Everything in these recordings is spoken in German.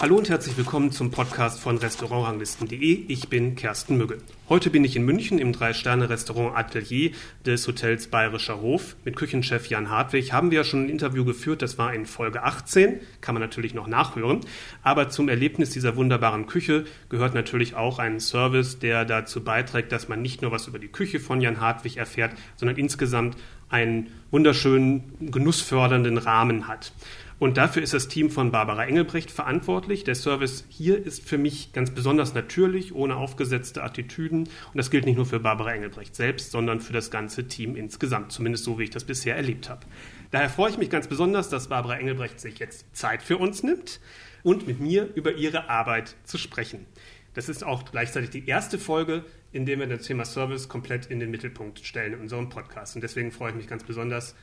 Hallo und herzlich willkommen zum Podcast von Restaurantranglisten.de. Ich bin Kersten Mügge. Heute bin ich in München im Drei-Sterne-Restaurant Atelier des Hotels Bayerischer Hof. Mit Küchenchef Jan Hartwig haben wir ja schon ein Interview geführt. Das war in Folge 18. Kann man natürlich noch nachhören. Aber zum Erlebnis dieser wunderbaren Küche gehört natürlich auch ein Service, der dazu beiträgt, dass man nicht nur was über die Küche von Jan Hartwig erfährt, sondern insgesamt einen wunderschönen, genussfördernden Rahmen hat. Und dafür ist das Team von Barbara Engelbrecht verantwortlich. Der Service hier ist für mich ganz besonders natürlich, ohne aufgesetzte Attitüden. Und das gilt nicht nur für Barbara Engelbrecht selbst, sondern für das ganze Team insgesamt, zumindest so, wie ich das bisher erlebt habe. Daher freue ich mich ganz besonders, dass Barbara Engelbrecht sich jetzt Zeit für uns nimmt und mit mir über ihre Arbeit zu sprechen. Das ist auch gleichzeitig die erste Folge, in der wir das Thema Service komplett in den Mittelpunkt stellen in unserem Podcast. Und deswegen freue ich mich ganz besonders,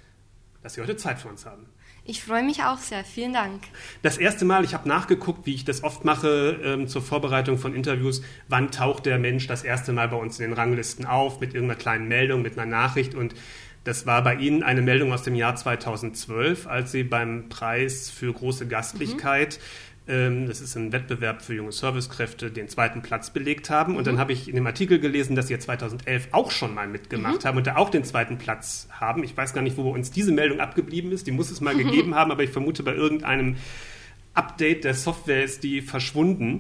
dass Sie heute Zeit für uns haben. Ich freue mich auch sehr. Vielen Dank. Das erste Mal, ich habe nachgeguckt, wie ich das oft mache ähm, zur Vorbereitung von Interviews, wann taucht der Mensch das erste Mal bei uns in den Ranglisten auf, mit irgendeiner kleinen Meldung, mit einer Nachricht. Und das war bei Ihnen eine Meldung aus dem Jahr 2012, als Sie beim Preis für große Gastlichkeit mhm das ist ein Wettbewerb für junge Servicekräfte, den zweiten Platz belegt haben. Und mhm. dann habe ich in dem Artikel gelesen, dass sie 2011 auch schon mal mitgemacht mhm. haben und da auch den zweiten Platz haben. Ich weiß gar nicht, wo uns diese Meldung abgeblieben ist. Die muss es mal mhm. gegeben haben, aber ich vermute, bei irgendeinem Update der Software ist die verschwunden.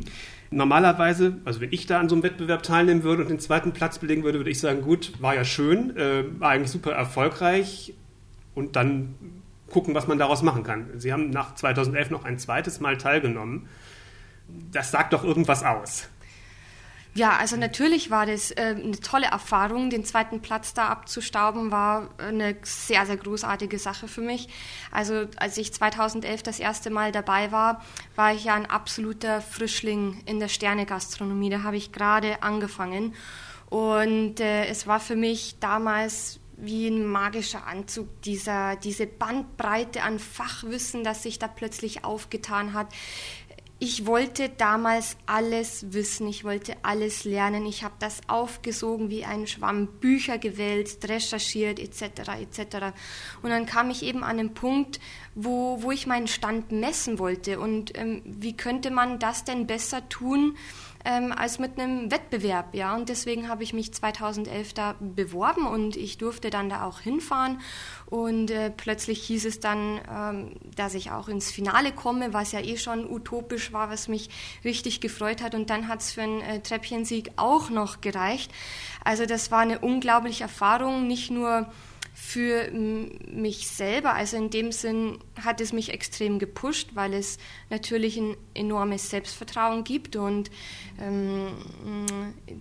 Normalerweise, also wenn ich da an so einem Wettbewerb teilnehmen würde und den zweiten Platz belegen würde, würde ich sagen, gut, war ja schön, äh, war eigentlich super erfolgreich und dann gucken, was man daraus machen kann. Sie haben nach 2011 noch ein zweites Mal teilgenommen. Das sagt doch irgendwas aus. Ja, also natürlich war das äh, eine tolle Erfahrung. Den zweiten Platz da abzustauben war eine sehr, sehr großartige Sache für mich. Also als ich 2011 das erste Mal dabei war, war ich ja ein absoluter Frischling in der Sternegastronomie. Da habe ich gerade angefangen. Und äh, es war für mich damals wie ein magischer Anzug, dieser, diese Bandbreite an Fachwissen, das sich da plötzlich aufgetan hat. Ich wollte damals alles wissen, ich wollte alles lernen, ich habe das aufgesogen wie ein Schwamm, Bücher gewählt, recherchiert etc. etc. Und dann kam ich eben an den Punkt, wo, wo ich meinen Stand messen wollte und ähm, wie könnte man das denn besser tun, ähm, als mit einem Wettbewerb. Ja? Und deswegen habe ich mich 2011 da beworben und ich durfte dann da auch hinfahren. Und äh, plötzlich hieß es dann, ähm, dass ich auch ins Finale komme, was ja eh schon utopisch war, was mich richtig gefreut hat. Und dann hat es für einen äh, Treppchensieg auch noch gereicht. Also das war eine unglaubliche Erfahrung, nicht nur für mich selber. Also in dem Sinn hat es mich extrem gepusht, weil es natürlich ein enormes Selbstvertrauen gibt und ähm,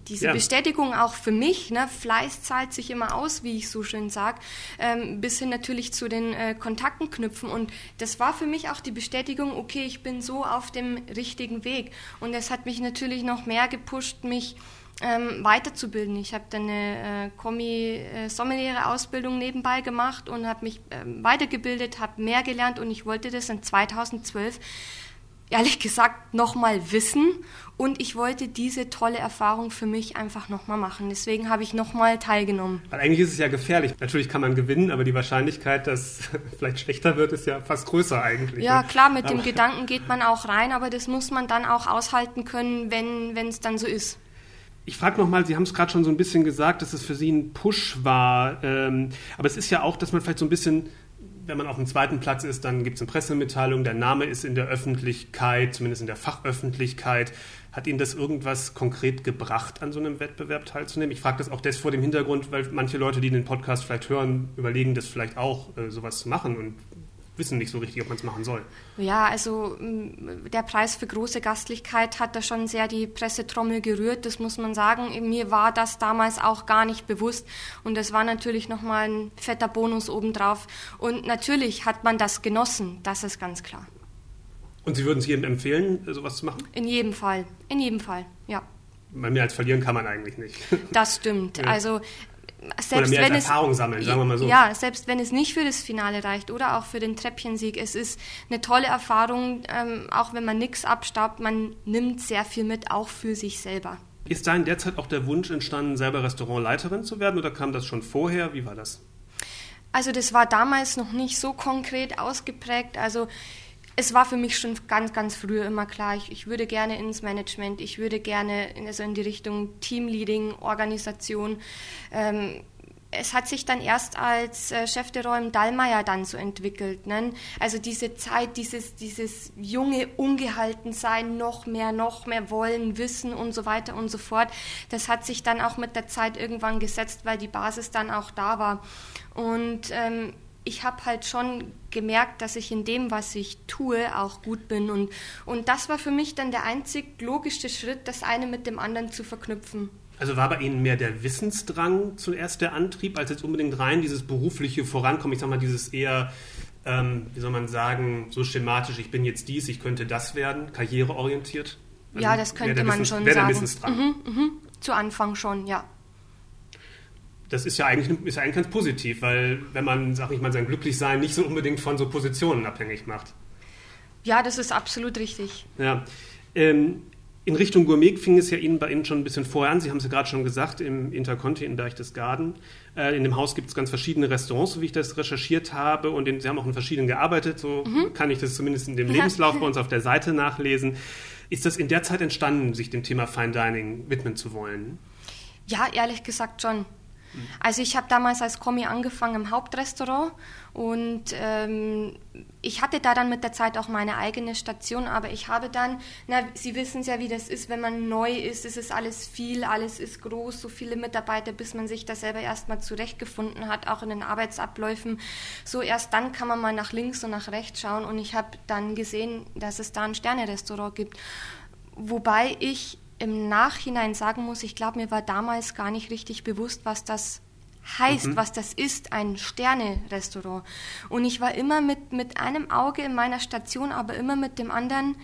diese ja. Bestätigung auch für mich, ne, Fleiß zahlt sich immer aus, wie ich so schön sage, ähm, bis hin natürlich zu den äh, Kontakten knüpfen. Und das war für mich auch die Bestätigung, okay, ich bin so auf dem richtigen Weg. Und es hat mich natürlich noch mehr gepusht, mich ähm, weiterzubilden. Ich habe dann eine äh, Kommi-Sommeliere-Ausbildung äh, nebenbei gemacht und habe mich ähm, weitergebildet, habe mehr gelernt und ich wollte das in 2012 ehrlich gesagt nochmal wissen und ich wollte diese tolle Erfahrung für mich einfach nochmal machen. Deswegen habe ich nochmal teilgenommen. Weil eigentlich ist es ja gefährlich. Natürlich kann man gewinnen, aber die Wahrscheinlichkeit, dass vielleicht schlechter wird, ist ja fast größer eigentlich. Ja, ne? klar, mit aber dem Gedanken geht man auch rein, aber das muss man dann auch aushalten können, wenn es dann so ist. Ich frage nochmal, Sie haben es gerade schon so ein bisschen gesagt, dass es für Sie ein Push war. Ähm, aber es ist ja auch, dass man vielleicht so ein bisschen, wenn man auf dem zweiten Platz ist, dann gibt es eine Pressemitteilung, der Name ist in der Öffentlichkeit, zumindest in der Fachöffentlichkeit. Hat Ihnen das irgendwas konkret gebracht, an so einem Wettbewerb teilzunehmen? Ich frage das auch des vor dem Hintergrund, weil manche Leute, die den Podcast vielleicht hören, überlegen, das vielleicht auch äh, sowas zu machen. Und wissen nicht so richtig, ob man es machen soll. Ja, also mm, der Preis für große Gastlichkeit hat da schon sehr die Pressetrommel gerührt, das muss man sagen. Mir war das damals auch gar nicht bewusst und das war natürlich nochmal ein fetter Bonus obendrauf. Und natürlich hat man das genossen, das ist ganz klar. Und Sie würden es jedem empfehlen, sowas zu machen? In jedem Fall, in jedem Fall, ja. Bei mir als verlieren kann man eigentlich nicht. Das stimmt. Ja. Also selbst oder mehr wenn Erfahrung es, sammeln, sagen wir mal so. Ja, selbst wenn es nicht für das Finale reicht oder auch für den Treppchensieg, es ist eine tolle Erfahrung, ähm, auch wenn man nichts abstaubt, man nimmt sehr viel mit, auch für sich selber. Ist da in der Zeit auch der Wunsch entstanden, selber Restaurantleiterin zu werden oder kam das schon vorher? Wie war das? Also das war damals noch nicht so konkret ausgeprägt. Also es war für mich schon ganz, ganz früh immer klar, ich, ich würde gerne ins Management, ich würde gerne in, also in die Richtung Teamleading, Organisation. Ähm, es hat sich dann erst als äh, Chef de Räum Dallmayr dann so entwickelt. Ne? Also diese Zeit, dieses, dieses junge Ungehaltensein, noch mehr, noch mehr wollen, wissen und so weiter und so fort, das hat sich dann auch mit der Zeit irgendwann gesetzt, weil die Basis dann auch da war. Und ähm, ich habe halt schon gemerkt, dass ich in dem, was ich tue, auch gut bin. Und, und das war für mich dann der einzig logische Schritt, das eine mit dem anderen zu verknüpfen. Also war bei Ihnen mehr der Wissensdrang zuerst der Antrieb, als jetzt unbedingt rein dieses berufliche Vorankommen, ich sag mal, dieses eher, ähm, wie soll man sagen, so schematisch, ich bin jetzt dies, ich könnte das werden, karriereorientiert? Also ja, das könnte man Wissens schon sagen. Der Wissensdrang. Mhm, mh. Zu Anfang schon, ja das ist ja eigentlich, ist eigentlich ganz positiv, weil wenn man, sag ich mal, sein Glücklichsein nicht so unbedingt von so Positionen abhängig macht. Ja, das ist absolut richtig. Ja. Ähm, in Richtung Gourmet fing es ja Ihnen bei Ihnen schon ein bisschen vorher an. Sie haben es ja gerade schon gesagt, im Interconti in Deichtesgaden. Äh, in dem Haus gibt es ganz verschiedene Restaurants, so wie ich das recherchiert habe. Und in, Sie haben auch in verschiedenen gearbeitet. So mhm. kann ich das zumindest in dem Lebenslauf bei uns auf der Seite nachlesen. Ist das in der Zeit entstanden, sich dem Thema Fine Dining widmen zu wollen? Ja, ehrlich gesagt schon. Also ich habe damals als Kommi angefangen im Hauptrestaurant und ähm, ich hatte da dann mit der Zeit auch meine eigene Station, aber ich habe dann, na, Sie wissen ja, wie das ist, wenn man neu ist, es ist alles viel, alles ist groß, so viele Mitarbeiter, bis man sich da selber erstmal zurechtgefunden hat, auch in den Arbeitsabläufen. So erst dann kann man mal nach links und nach rechts schauen und ich habe dann gesehen, dass es da ein Sternerestaurant gibt. Wobei ich im Nachhinein sagen muss, ich glaube, mir war damals gar nicht richtig bewusst, was das heißt, mhm. was das ist, ein Sterne-Restaurant. Und ich war immer mit, mit einem Auge in meiner Station, aber immer mit dem anderen,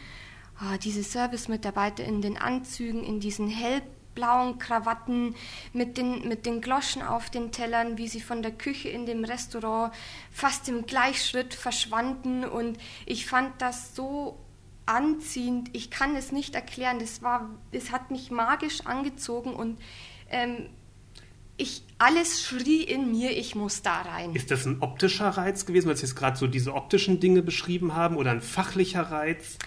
oh, diese Service-Mitarbeiter in den Anzügen, in diesen hellblauen Krawatten, mit den, mit den Gloschen auf den Tellern, wie sie von der Küche in dem Restaurant fast im Gleichschritt verschwanden. Und ich fand das so anziehend. Ich kann es nicht erklären. Das war, es hat mich magisch angezogen und ähm, ich, alles schrie in mir, ich muss da rein. Ist das ein optischer Reiz gewesen, weil Sie jetzt gerade so diese optischen Dinge beschrieben haben oder ein fachlicher Reiz?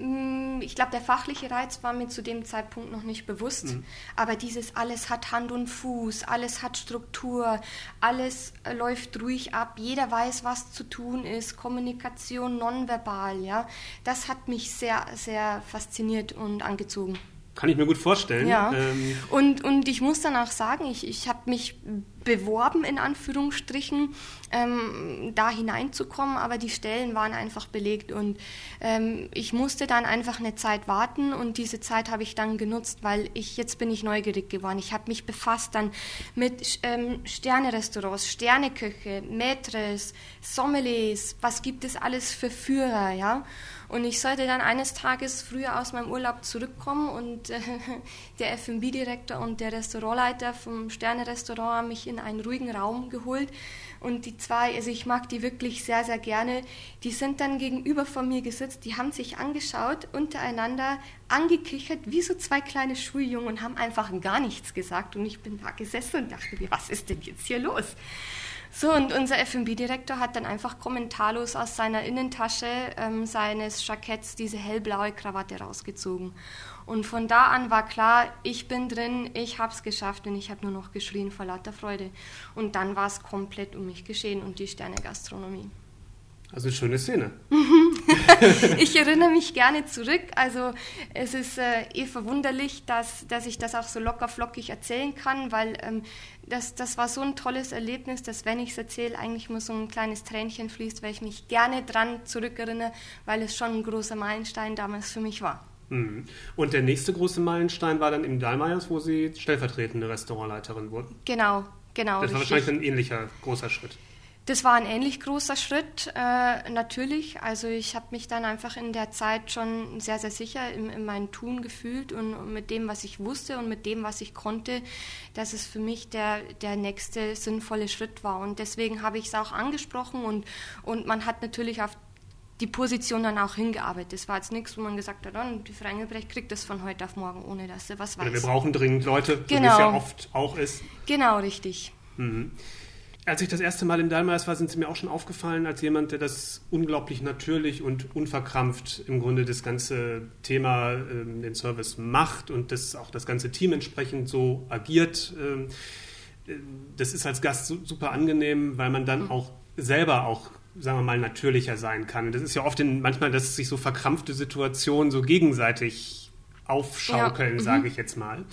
Mm, ich glaube, der fachliche Reiz war mir zu dem Zeitpunkt noch nicht bewusst. Mhm. Aber dieses alles hat Hand und Fuß, alles hat Struktur, alles äh, läuft ruhig ab, jeder weiß, was zu tun ist, Kommunikation nonverbal, ja. Das hat mich sehr, sehr fasziniert und angezogen. Kann ich mir gut vorstellen. Ja. Ähm und, und ich muss dann auch sagen, ich, ich habe mich beworben, in Anführungsstrichen, ähm, da hineinzukommen, aber die Stellen waren einfach belegt und ähm, ich musste dann einfach eine Zeit warten und diese Zeit habe ich dann genutzt, weil ich jetzt bin ich neugierig geworden. Ich habe mich befasst dann mit ähm, Sterne-Restaurants, Sterneköche, Maîtres, Sommeliers, was gibt es alles für Führer, ja? Und ich sollte dann eines Tages früher aus meinem Urlaub zurückkommen und äh, der F&B-Direktor und der Restaurantleiter vom Sterne-Restaurant haben mich in einen ruhigen Raum geholt. Und die zwei, also ich mag die wirklich sehr, sehr gerne, die sind dann gegenüber von mir gesetzt, die haben sich angeschaut, untereinander angekichert, wie so zwei kleine Schuljungen und haben einfach gar nichts gesagt. Und ich bin da gesessen und dachte mir, was ist denn jetzt hier los? So, und unser FB-Direktor hat dann einfach kommentarlos aus seiner Innentasche ähm, seines Jacketts diese hellblaue Krawatte rausgezogen. Und von da an war klar, ich bin drin, ich habe es geschafft und ich habe nur noch geschrien vor lauter Freude. Und dann war es komplett um mich geschehen und die Sterne-Gastronomie. Also eine schöne Szene. ich erinnere mich gerne zurück. Also es ist äh, eh verwunderlich, dass, dass ich das auch so locker flockig erzählen kann, weil ähm, das, das war so ein tolles Erlebnis, dass wenn ich es erzähle, eigentlich nur so ein kleines Tränchen fließt, weil ich mich gerne dran zurückerinnere, weil es schon ein großer Meilenstein damals für mich war. Mhm. Und der nächste große Meilenstein war dann im Dallmayers, wo Sie stellvertretende Restaurantleiterin wurden. Genau, genau. Das war richtig. wahrscheinlich ein ähnlicher großer Schritt. Das war ein ähnlich großer Schritt, äh, natürlich. Also ich habe mich dann einfach in der Zeit schon sehr, sehr sicher in, in meinem Tun gefühlt und, und, mit dem, was ich wusste und mit dem, was ich konnte, dass es für mich der, der nächste sinnvolle Schritt war. Und deswegen habe ich es auch angesprochen und, und man hat natürlich auf die Position dann auch hingearbeitet. Das war jetzt nichts, wo man gesagt hat, oh, die Frau Engelbrecht kriegt das von heute auf morgen, ohne dass sie was weiß. Oder wir brauchen dringend Leute, genau. so wie es ja genau. oft auch ist. Genau, richtig. Mhm. Als ich das erste Mal im Dallmayrs war, sind Sie mir auch schon aufgefallen als jemand, der das unglaublich natürlich und unverkrampft im Grunde das ganze Thema, ähm, den Service macht und das auch das ganze Team entsprechend so agiert. Ähm, äh, das ist als Gast super angenehm, weil man dann mhm. auch selber auch sagen wir mal, natürlicher sein kann. Und das ist ja oft in, manchmal, dass sich so verkrampfte Situationen so gegenseitig aufschaukeln, ja. sage mhm. ich jetzt mal.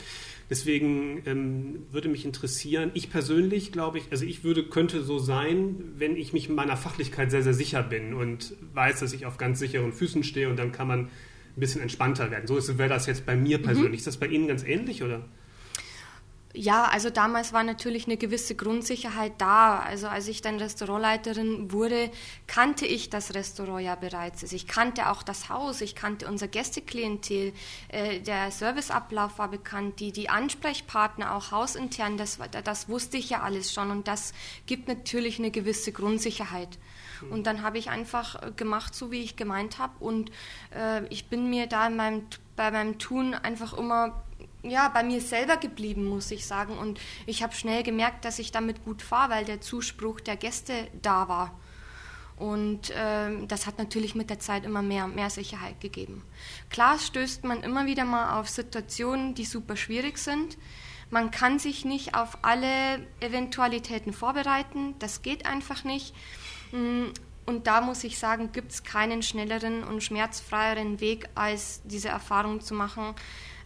Deswegen ähm, würde mich interessieren, ich persönlich glaube ich, also ich würde, könnte so sein, wenn ich mich in meiner Fachlichkeit sehr, sehr sicher bin und weiß, dass ich auf ganz sicheren Füßen stehe und dann kann man ein bisschen entspannter werden. So wäre das jetzt bei mir mhm. persönlich. Mhm. Ist das bei Ihnen ganz ähnlich oder? Ja, also damals war natürlich eine gewisse Grundsicherheit da. Also als ich dann Restaurantleiterin wurde, kannte ich das Restaurant ja bereits. Also ich kannte auch das Haus, ich kannte unser Gästeklientel, äh, der Serviceablauf war bekannt, die, die Ansprechpartner auch hausintern, das, das wusste ich ja alles schon und das gibt natürlich eine gewisse Grundsicherheit. Mhm. Und dann habe ich einfach gemacht, so wie ich gemeint habe und äh, ich bin mir da in meinem, bei meinem Tun einfach immer ja, bei mir selber geblieben, muss ich sagen. Und ich habe schnell gemerkt, dass ich damit gut fahre, weil der Zuspruch der Gäste da war. Und äh, das hat natürlich mit der Zeit immer mehr, mehr Sicherheit gegeben. Klar stößt man immer wieder mal auf Situationen, die super schwierig sind. Man kann sich nicht auf alle Eventualitäten vorbereiten. Das geht einfach nicht. Mm, und da muss ich sagen, gibt es keinen schnelleren und schmerzfreieren Weg, als diese Erfahrung zu machen,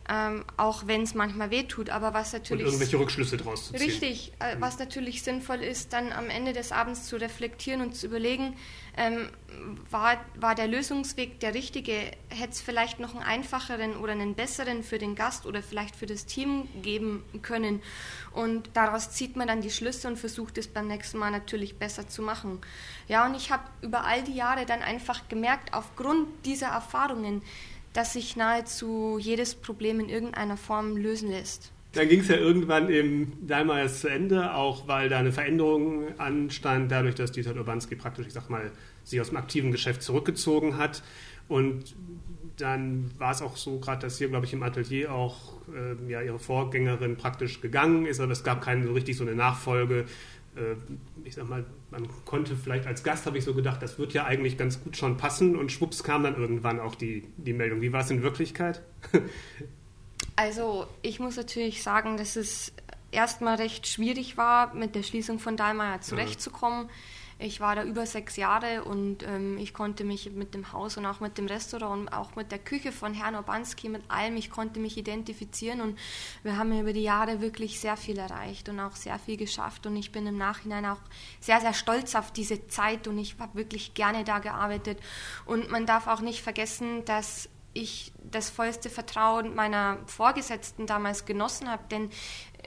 ähm, auch wenn es manchmal wehtut, aber was natürlich... Und irgendwelche Rückschlüsse draus zu ziehen. Richtig, äh, was natürlich sinnvoll ist, dann am Ende des Abends zu reflektieren und zu überlegen, ähm, war, war der Lösungsweg der richtige? Hätte es vielleicht noch einen einfacheren oder einen besseren für den Gast oder vielleicht für das Team geben können? Und daraus zieht man dann die Schlüsse und versucht es beim nächsten Mal natürlich besser zu machen. Ja, und ich habe über all die Jahre dann einfach gemerkt, aufgrund dieser Erfahrungen, dass sich nahezu jedes Problem in irgendeiner Form lösen lässt. Dann ging es ja irgendwann im Daimler zu Ende, auch weil da eine Veränderung anstand, dadurch, dass Dieter Urbanski praktisch, ich sag mal, sich aus dem aktiven Geschäft zurückgezogen hat. Und dann war es auch so, gerade dass hier, glaube ich, im Atelier auch äh, ja, ihre Vorgängerin praktisch gegangen ist, aber es gab keine so richtig so eine Nachfolge. Äh, ich sag mal, man konnte vielleicht als Gast, habe ich so gedacht, das wird ja eigentlich ganz gut schon passen und schwupps kam dann irgendwann auch die, die Meldung. Wie war es in Wirklichkeit? also ich muss natürlich sagen, dass es erstmal recht schwierig war, mit der Schließung von Dahlmeier zurechtzukommen. Ja ich war da über sechs Jahre und ähm, ich konnte mich mit dem Haus und auch mit dem Restaurant und auch mit der Küche von Herrn Obanski, mit allem, ich konnte mich identifizieren und wir haben über die Jahre wirklich sehr viel erreicht und auch sehr viel geschafft und ich bin im Nachhinein auch sehr, sehr stolz auf diese Zeit und ich habe wirklich gerne da gearbeitet. Und man darf auch nicht vergessen, dass ich das vollste Vertrauen meiner Vorgesetzten damals genossen habe, denn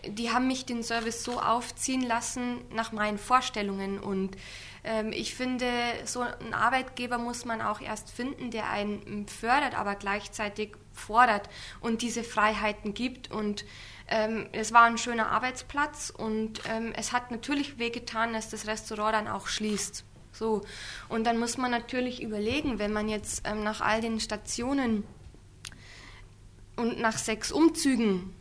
die haben mich den Service so aufziehen lassen nach meinen Vorstellungen. Und ähm, ich finde, so einen Arbeitgeber muss man auch erst finden, der einen fördert, aber gleichzeitig fordert und diese Freiheiten gibt. Und ähm, es war ein schöner Arbeitsplatz und ähm, es hat natürlich wehgetan, dass das Restaurant dann auch schließt. So. Und dann muss man natürlich überlegen, wenn man jetzt ähm, nach all den Stationen und nach sechs Umzügen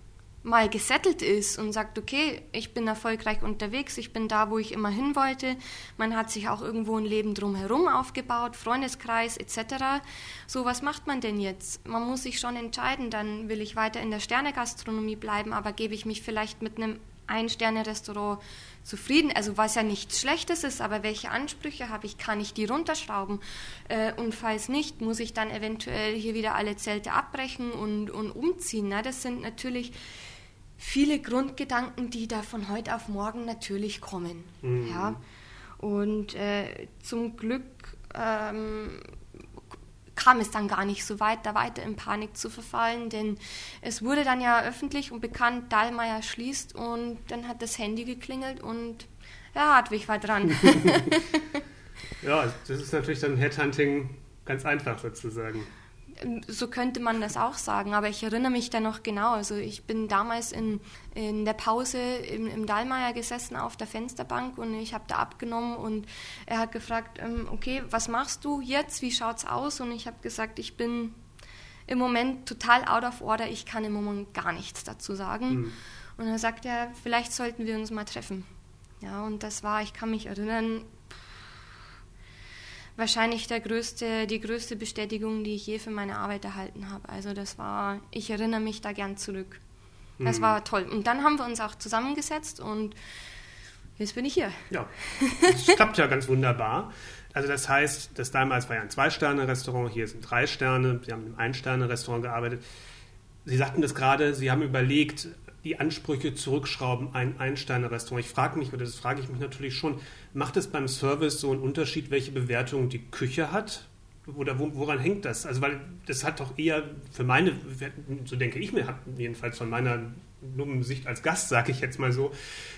mal gesettelt ist und sagt, okay, ich bin erfolgreich unterwegs, ich bin da, wo ich immer hin wollte. Man hat sich auch irgendwo ein Leben drumherum aufgebaut, Freundeskreis etc. So, was macht man denn jetzt? Man muss sich schon entscheiden, dann will ich weiter in der Sternegastronomie bleiben, aber gebe ich mich vielleicht mit einem Ein-Sterne-Restaurant zufrieden, also was ja nichts Schlechtes ist, aber welche Ansprüche habe ich, kann ich die runterschrauben äh, und falls nicht, muss ich dann eventuell hier wieder alle Zelte abbrechen und, und umziehen. Ne? Das sind natürlich viele Grundgedanken, die da von heute auf morgen natürlich kommen. Mhm. Ja? Und äh, zum Glück ähm, kam es dann gar nicht so weit, da weiter in Panik zu verfallen, denn es wurde dann ja öffentlich und bekannt, Dahlmeier schließt und dann hat das Handy geklingelt und ja, Hartwig war dran. ja, das ist natürlich dann Headhunting ganz einfach sozusagen. So könnte man das auch sagen, aber ich erinnere mich da noch genau. Also ich bin damals in, in der Pause im, im Dallmayr gesessen auf der Fensterbank und ich habe da abgenommen und er hat gefragt, ähm, okay, was machst du jetzt? Wie schaut's aus? Und ich habe gesagt, ich bin im Moment total out of order, ich kann im Moment gar nichts dazu sagen. Mhm. Und dann sagt er, vielleicht sollten wir uns mal treffen. Ja, und das war, ich kann mich erinnern, wahrscheinlich der größte, die größte Bestätigung, die ich je für meine Arbeit erhalten habe. Also das war, ich erinnere mich da gern zurück. Das mhm. war toll. Und dann haben wir uns auch zusammengesetzt und jetzt bin ich hier. Ja, das klappt ja ganz wunderbar. Also das heißt, das damals war ja ein Zwei-Sterne-Restaurant, hier sind drei Sterne, Sie haben im Ein-Sterne-Restaurant gearbeitet. Sie sagten das gerade, Sie haben überlegt, die Ansprüche zurückschrauben, ein Ein-Sterne-Restaurant. Ich frage mich, oder das frage ich mich natürlich schon, macht es beim Service so einen Unterschied, welche Bewertung die Küche hat? Oder woran hängt das? Also, weil das hat doch eher für meine, so denke ich mir, hat jedenfalls von meiner Sicht als Gast, sage ich jetzt mal so,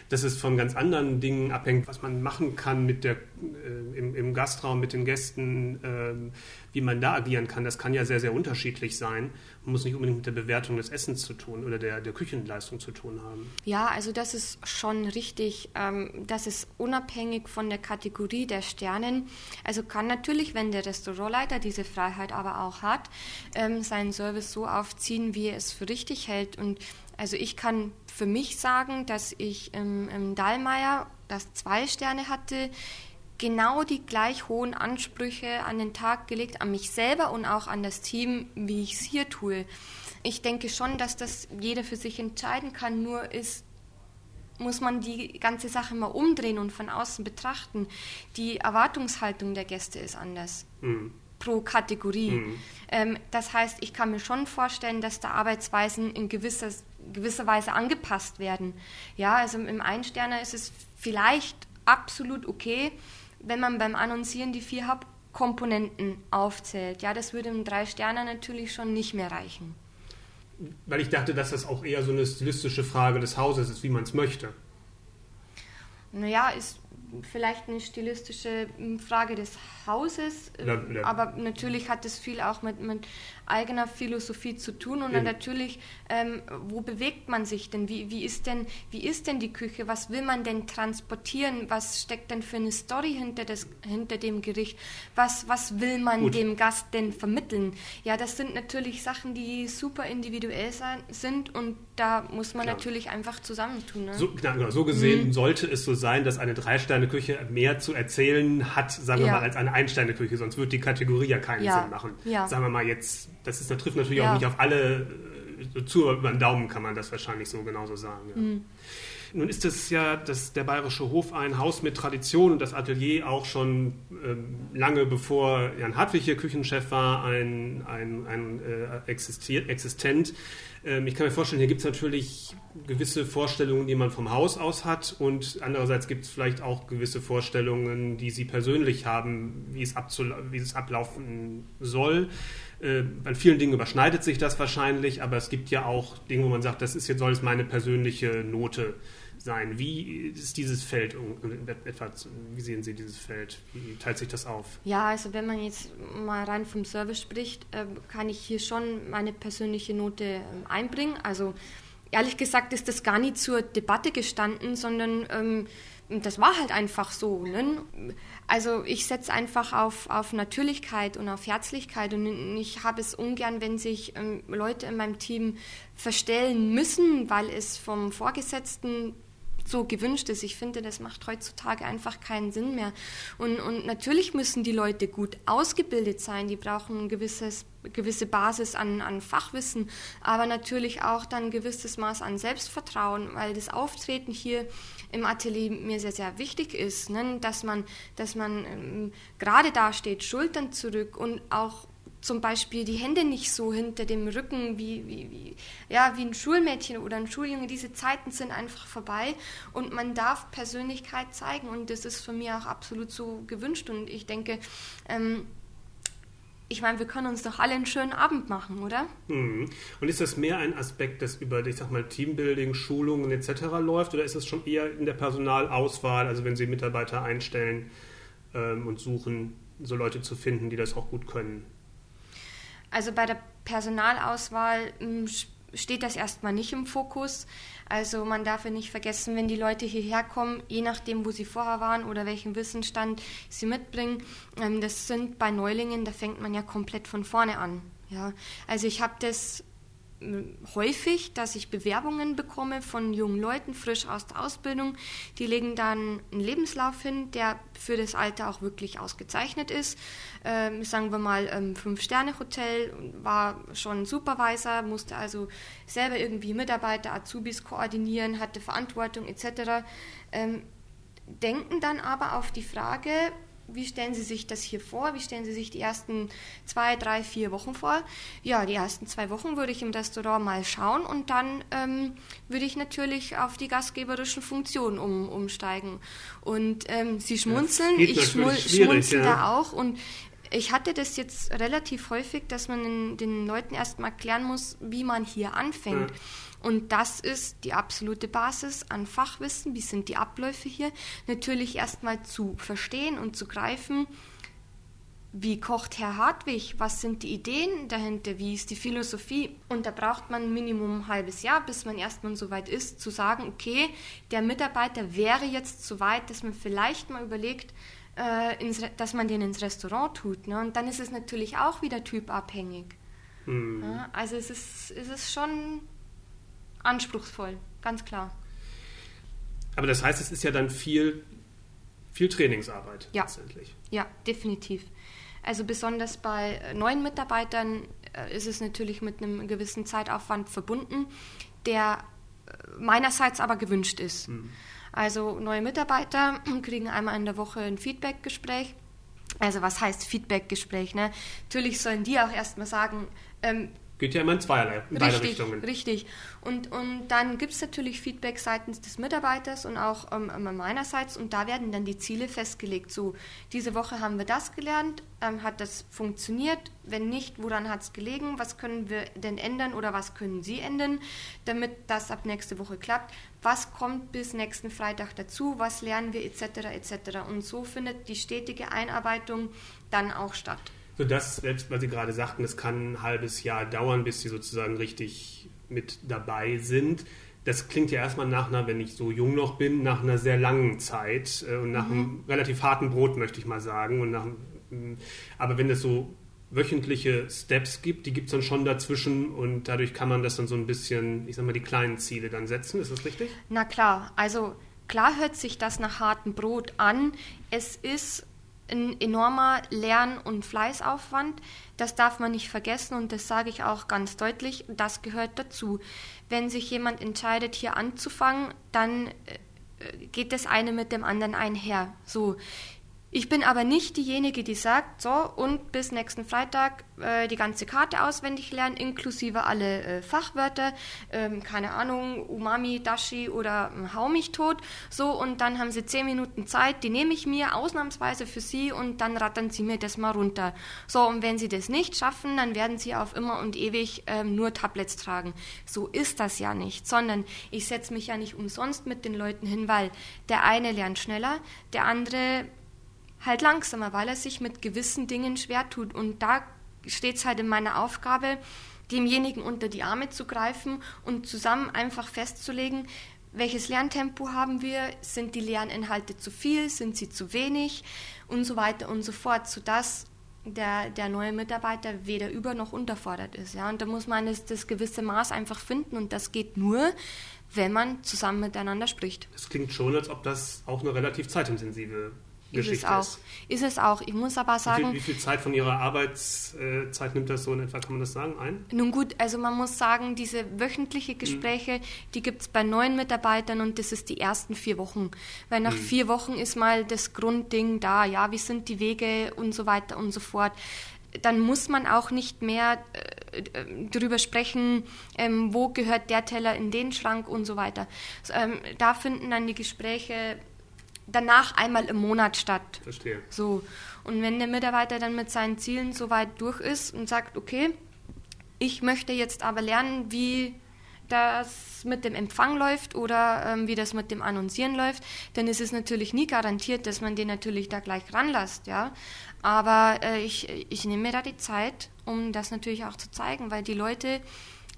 dass es von ganz anderen Dingen abhängt, was man machen kann mit der, äh, im, im, Gastraum mit den Gästen, äh, wie man da agieren kann. Das kann ja sehr, sehr unterschiedlich sein und muss nicht unbedingt mit der Bewertung des Essens zu tun oder der, der Küchenleistung zu tun haben. Ja, also das ist schon richtig. Ähm, das ist unabhängig von der Kategorie der Sternen. Also kann natürlich, wenn der Restaurantleiter diese Freiheit aber auch hat, ähm, seinen Service so aufziehen, wie er es für richtig hält. Und also ich kann für mich sagen, dass ich im, im Dallmayr, das zwei Sterne hatte, genau die gleich hohen Ansprüche an den Tag gelegt, an mich selber und auch an das Team, wie ich es hier tue. Ich denke schon, dass das jeder für sich entscheiden kann, nur ist muss man die ganze Sache mal umdrehen und von außen betrachten. Die Erwartungshaltung der Gäste ist anders. Mhm pro Kategorie. Mhm. Ähm, das heißt, ich kann mir schon vorstellen, dass da Arbeitsweisen in gewisser, gewisser Weise angepasst werden. Ja, also im Einsterner ist es vielleicht absolut okay, wenn man beim Annoncieren die vier Hauptkomponenten aufzählt. Ja, das würde im Drei-Sterner natürlich schon nicht mehr reichen. Weil ich dachte, dass das auch eher so eine stilistische Frage des Hauses ist, wie man es möchte. Naja, ist vielleicht eine stilistische hm, Frage des Hauses, ja, ja. aber natürlich hat es viel auch mit, mit eigener Philosophie zu tun und natürlich, ähm, wo bewegt man sich denn? Wie, wie, ist denn? wie ist denn die Küche? Was will man denn transportieren? Was steckt denn für eine Story hinter, das, hinter dem Gericht? Was, was will man Gut. dem Gast denn vermitteln? Ja, das sind natürlich Sachen, die super individuell sein, sind und da muss man Klar. natürlich einfach zusammentun. Ne? So, genau, so gesehen mhm. sollte es so sein, dass eine Drei-Sterne-Küche mehr zu erzählen hat, sagen wir ja. mal, als eine Ein-Sterne-Küche, sonst würde die Kategorie ja keinen ja. Sinn machen. Ja. Sagen wir mal jetzt das ist, das trifft natürlich ja. auch nicht auf alle äh, zu über den Daumen kann man das wahrscheinlich so genauso sagen. Ja. Mhm. Nun ist es ja das, der Bayerische Hof ein Haus mit Tradition und das Atelier auch schon ähm, lange bevor Jan Hartwig hier Küchenchef war, ein, ein, ein äh, existent. Ähm, ich kann mir vorstellen, hier gibt es natürlich gewisse Vorstellungen, die man vom Haus aus hat und andererseits gibt es vielleicht auch gewisse Vorstellungen, die Sie persönlich haben, wie es, wie es ablaufen soll. Äh, bei vielen Dingen überschneidet sich das wahrscheinlich, aber es gibt ja auch Dinge, wo man sagt, das ist jetzt soll es meine persönliche Note sein. Wie ist dieses Feld etwa? Wie sehen Sie dieses Feld? Wie teilt sich das auf? Ja, also wenn man jetzt mal rein vom Service spricht, äh, kann ich hier schon meine persönliche Note ähm, einbringen. Also ehrlich gesagt ist das gar nicht zur Debatte gestanden, sondern ähm, das war halt einfach so. Ne? Also ich setze einfach auf, auf Natürlichkeit und auf Herzlichkeit und ich habe es ungern, wenn sich ähm, Leute in meinem Team verstellen müssen, weil es vom Vorgesetzten so gewünscht ist. Ich finde, das macht heutzutage einfach keinen Sinn mehr. Und, und natürlich müssen die Leute gut ausgebildet sein, die brauchen ein gewisses, gewisse Basis an, an Fachwissen, aber natürlich auch dann ein gewisses Maß an Selbstvertrauen, weil das Auftreten hier im Atelier mir sehr, sehr wichtig ist, ne? dass man, dass man ähm, gerade da steht, Schultern zurück und auch zum Beispiel die Hände nicht so hinter dem Rücken wie, wie, wie, ja, wie ein Schulmädchen oder ein Schuljunge. Diese Zeiten sind einfach vorbei und man darf Persönlichkeit zeigen und das ist von mir auch absolut so gewünscht und ich denke, ähm, ich meine, wir können uns doch alle einen schönen Abend machen, oder? Mhm. Und ist das mehr ein Aspekt, das über, ich sag mal, Teambuilding, Schulungen etc. läuft oder ist das schon eher in der Personalauswahl, also wenn Sie Mitarbeiter einstellen ähm, und suchen, so Leute zu finden, die das auch gut können? Also bei der Personalauswahl hm, steht das erstmal nicht im Fokus. Also man darf ja nicht vergessen, wenn die Leute hierher kommen, je nachdem, wo sie vorher waren oder welchen Wissensstand sie mitbringen, ähm, das sind bei Neulingen, da fängt man ja komplett von vorne an. Ja, also ich habe das häufig, dass ich Bewerbungen bekomme von jungen Leuten, frisch aus der Ausbildung. Die legen dann einen Lebenslauf hin, der für das Alter auch wirklich ausgezeichnet ist. Ähm, sagen wir mal, ähm, Fünf-Sterne-Hotel, war schon Supervisor, musste also selber irgendwie Mitarbeiter, Azubis koordinieren, hatte Verantwortung etc. Ähm, denken dann aber auf die Frage, wie stellen Sie sich das hier vor? Wie stellen Sie sich die ersten zwei, drei, vier Wochen vor? Ja, die ersten zwei Wochen würde ich im Restaurant mal schauen und dann ähm, würde ich natürlich auf die gastgeberischen Funktionen um, umsteigen. Und ähm, Sie schmunzeln, ich schmul schmunzel ja. da auch und ich hatte das jetzt relativ häufig, dass man den, Leuten erstmal erklären muss, wie man hier anfängt. Ja. Und das ist die absolute Basis an Fachwissen. Wie sind die Abläufe hier? Natürlich erstmal zu verstehen und zu greifen. Wie kocht Herr Hartwig? Was sind die Ideen dahinter? Wie ist die Philosophie? Und da braucht man Minimum ein halbes Jahr, bis man erstmal so weit ist, zu sagen, okay, der Mitarbeiter wäre jetzt so weit, dass man vielleicht mal überlegt, äh, dass man den ins Restaurant tut. Ne? Und dann ist es natürlich auch wieder typabhängig. Ja, also es ist, es ist schon anspruchsvoll, ganz klar. Aber das heißt, es ist ja dann viel, viel Trainingsarbeit ja. letztendlich. Ja, definitiv. Also besonders bei neuen Mitarbeitern äh, ist es natürlich mit einem gewissen Zeitaufwand verbunden, der äh, meinerseits aber gewünscht ist. Mhm. Also neue Mitarbeiter kriegen einmal in der Woche ein Feedbackgespräch. Also was heißt Feedbackgespräch? Ne? Natürlich sollen die auch erstmal sagen, ähm, Geht ja immer in zweierlei, in richtig, beide Richtungen. Richtig. Und, und dann gibt es natürlich Feedback seitens des Mitarbeiters und auch ähm, meinerseits und da werden dann die Ziele festgelegt. So, diese Woche haben wir das gelernt, ähm, hat das funktioniert? Wenn nicht, woran hat es gelegen? Was können wir denn ändern oder was können Sie ändern, damit das ab nächste Woche klappt? Was kommt bis nächsten Freitag dazu? Was lernen wir etc. etc. Und so findet die stetige Einarbeitung dann auch statt sodass, selbst weil Sie gerade sagten, es kann ein halbes Jahr dauern, bis Sie sozusagen richtig mit dabei sind. Das klingt ja erstmal nach einer, wenn ich so jung noch bin, nach einer sehr langen Zeit äh, und nach mhm. einem relativ harten Brot, möchte ich mal sagen. Und nach, aber wenn es so wöchentliche Steps gibt, die gibt es dann schon dazwischen und dadurch kann man das dann so ein bisschen, ich sag mal, die kleinen Ziele dann setzen. Ist das richtig? Na klar, also klar hört sich das nach hartem Brot an. Es ist ein enormer Lern- und Fleißaufwand. Das darf man nicht vergessen und das sage ich auch ganz deutlich. Das gehört dazu. Wenn sich jemand entscheidet, hier anzufangen, dann äh, geht das eine mit dem anderen einher. So, ich bin aber nicht diejenige, die sagt, so und bis nächsten Freitag äh, die ganze Karte auswendig lernen, inklusive alle äh, Fachwörter, ähm, keine Ahnung, Umami, Dashi oder äh, Hau mich tot. So und dann haben sie zehn Minuten Zeit, die nehme ich mir ausnahmsweise für sie und dann rattern sie mir das mal runter. So und wenn sie das nicht schaffen, dann werden sie auf immer und ewig ähm, nur Tablets tragen. So ist das ja nicht, sondern ich setze mich ja nicht umsonst mit den Leuten hin, weil der eine lernt schneller, der andere halt langsamer, weil er sich mit gewissen Dingen schwer tut. Und da steht es halt in meiner Aufgabe, demjenigen unter die Arme zu greifen und zusammen einfach festzulegen, welches Lerntempo haben wir, sind die Lerninhalte zu viel, sind sie zu wenig und so weiter und so fort, sodass der, der neue Mitarbeiter weder über noch unterfordert ist. Ja? Und da muss man das, das gewisse Maß einfach finden und das geht nur, wenn man zusammen miteinander spricht. Das klingt schon, als ob das auch eine relativ zeitintensive ist es auch. Ist. ist. es auch. Ich muss aber sagen. Wie viel, wie viel, Zeit von Ihrer Arbeitszeit nimmt das so in etwa, kann man das sagen, ein? Nun gut, also man muss sagen, diese wöchentliche mhm. Gespräche, mhm. die gibt es bei neuen Mitarbeitern und das ist die ersten vier Wochen. Weil nach mhm. vier Wochen ist mal das Grundding da, ja, wie sind die Wege und so weiter und so fort dann muss man auch nicht mehr äh, äh, darüber sprechen, ähm, wo gehört der Teller in den Schrank und so weiter. Ähm, da finden dann die Gespräche danach einmal im Monat statt. Verstehe. So. Und wenn der Mitarbeiter dann mit seinen Zielen so weit durch ist und sagt, okay, ich möchte jetzt aber lernen, wie das mit dem Empfang läuft oder ähm, wie das mit dem Annoncieren läuft, dann ist es natürlich nie garantiert, dass man den natürlich da gleich ranlässt, ja. Aber äh, ich, ich nehme mir da die Zeit, um das natürlich auch zu zeigen, weil die Leute,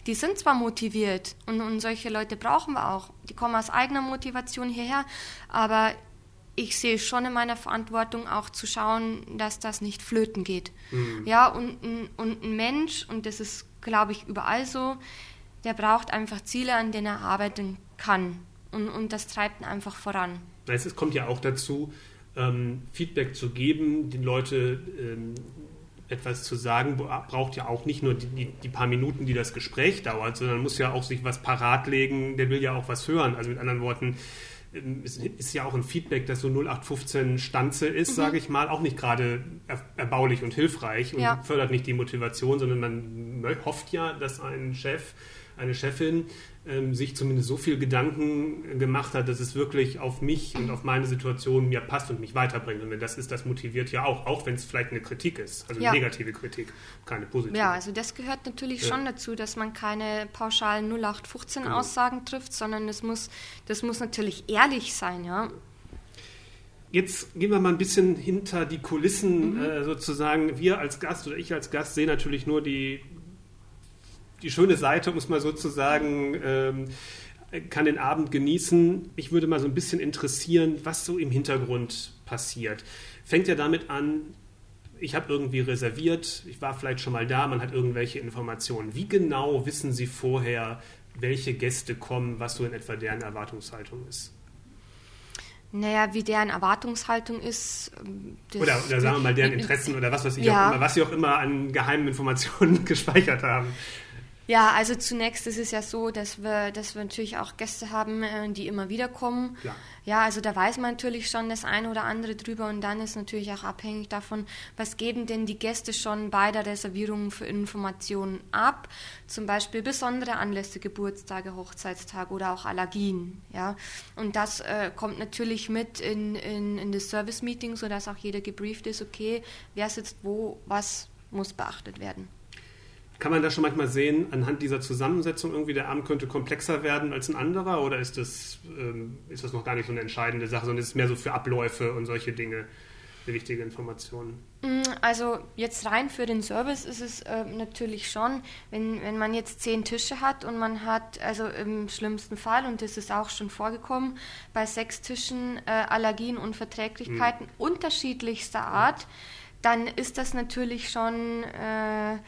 die sind zwar motiviert und, und solche Leute brauchen wir auch, die kommen aus eigener Motivation hierher, aber ich sehe schon in meiner Verantwortung auch zu schauen, dass das nicht flöten geht. Mhm. Ja, und, und ein Mensch, und das ist, glaube ich, überall so, der braucht einfach Ziele, an denen er arbeiten kann. Und, und das treibt ihn einfach voran. Es kommt ja auch dazu, ähm, Feedback zu geben, die Leute ähm, etwas zu sagen, braucht ja auch nicht nur die, die, die, paar Minuten, die das Gespräch dauert, sondern muss ja auch sich was parat legen, der will ja auch was hören. Also mit anderen Worten, ist ja auch ein Feedback, das so 0815 Stanze ist, mhm. sage ich mal, auch nicht gerade erbaulich und hilfreich und ja. fördert nicht die Motivation, sondern man hofft ja, dass ein Chef, eine Chefin ähm, sich zumindest so viel Gedanken gemacht hat, dass es wirklich auf mich und auf meine Situation mir passt und mich weiterbringt. Und wenn das ist, das motiviert ja auch, auch wenn es vielleicht eine Kritik ist, also ja. negative Kritik, keine positive. Ja, also das gehört natürlich ja. schon dazu, dass man keine pauschalen 0815 genau. Aussagen trifft, sondern es muss, das muss natürlich ehrlich sein, ja. Jetzt gehen wir mal ein bisschen hinter die Kulissen mhm. äh, sozusagen. Wir als Gast oder ich als Gast sehe natürlich nur die die schöne Seite, um es mal so zu sagen, ähm, kann den Abend genießen. Mich würde mal so ein bisschen interessieren, was so im Hintergrund passiert. Fängt ja damit an, ich habe irgendwie reserviert, ich war vielleicht schon mal da, man hat irgendwelche Informationen. Wie genau wissen Sie vorher, welche Gäste kommen, was so in etwa deren Erwartungshaltung ist? Naja, wie deren Erwartungshaltung ist. Ähm, oder, oder sagen wir mal deren Interessen oder was weiß ich ja. auch immer, was sie auch immer an geheimen Informationen gespeichert haben. Ja, also zunächst ist es ja so, dass wir, dass wir natürlich auch Gäste haben, äh, die immer wieder kommen. Ja. ja, also da weiß man natürlich schon das eine oder andere drüber und dann ist natürlich auch abhängig davon, was geben denn die Gäste schon bei der Reservierung für Informationen ab. Zum Beispiel besondere Anlässe, Geburtstage, Hochzeitstage oder auch Allergien. Ja, und das äh, kommt natürlich mit in, in, in das Service-Meeting, sodass auch jeder gebrieft ist, okay, wer sitzt wo, was muss beachtet werden. Kann man da schon manchmal sehen, anhand dieser Zusammensetzung irgendwie, der Arm könnte komplexer werden als ein anderer oder ist das, ähm, ist das noch gar nicht so eine entscheidende Sache, sondern ist es mehr so für Abläufe und solche Dinge eine wichtige Information? Mm, also jetzt rein für den Service ist es äh, natürlich schon, wenn, wenn man jetzt zehn Tische hat und man hat, also im schlimmsten Fall, und das ist auch schon vorgekommen, bei sechs Tischen äh, Allergien und Verträglichkeiten mhm. unterschiedlichster Art. Ja dann ist das natürlich schon, äh, ja.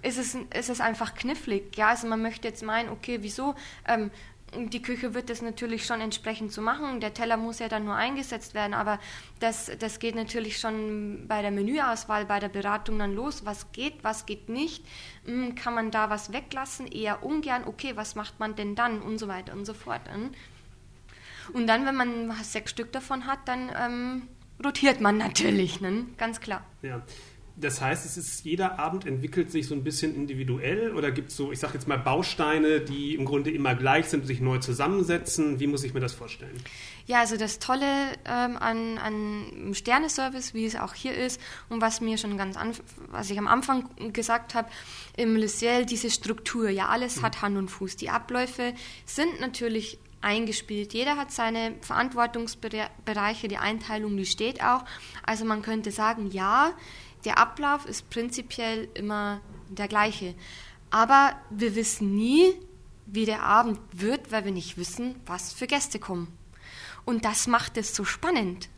ist, es, ist es einfach knifflig. Ja, also man möchte jetzt meinen, okay, wieso? Ähm, die Küche wird das natürlich schon entsprechend so machen. Der Teller muss ja dann nur eingesetzt werden, aber das, das geht natürlich schon bei der Menüauswahl, bei der Beratung dann los. Was geht, was geht nicht? Hm, kann man da was weglassen? Eher ungern. Okay, was macht man denn dann? Und so weiter und so fort. Und dann, wenn man sechs Stück davon hat, dann ähm, rotiert man natürlich, ne? ganz klar. Ja. Das heißt, es ist jeder Abend entwickelt sich so ein bisschen individuell oder gibt es so, ich sage jetzt mal Bausteine, die im Grunde immer gleich sind, sich neu zusammensetzen. Wie muss ich mir das vorstellen? Ja, also das Tolle ähm, an, an Sterneservice, wie es auch hier ist und was mir schon ganz an, was ich am Anfang gesagt habe, im Luciel, diese Struktur, ja, alles mhm. hat Hand und Fuß. Die Abläufe sind natürlich eingespielt. Jeder hat seine Verantwortungsbereiche, die Einteilung, die steht auch. Also man könnte sagen, ja, der Ablauf ist prinzipiell immer der gleiche. Aber wir wissen nie, wie der Abend wird, weil wir nicht wissen, was für Gäste kommen. Und das macht es so spannend.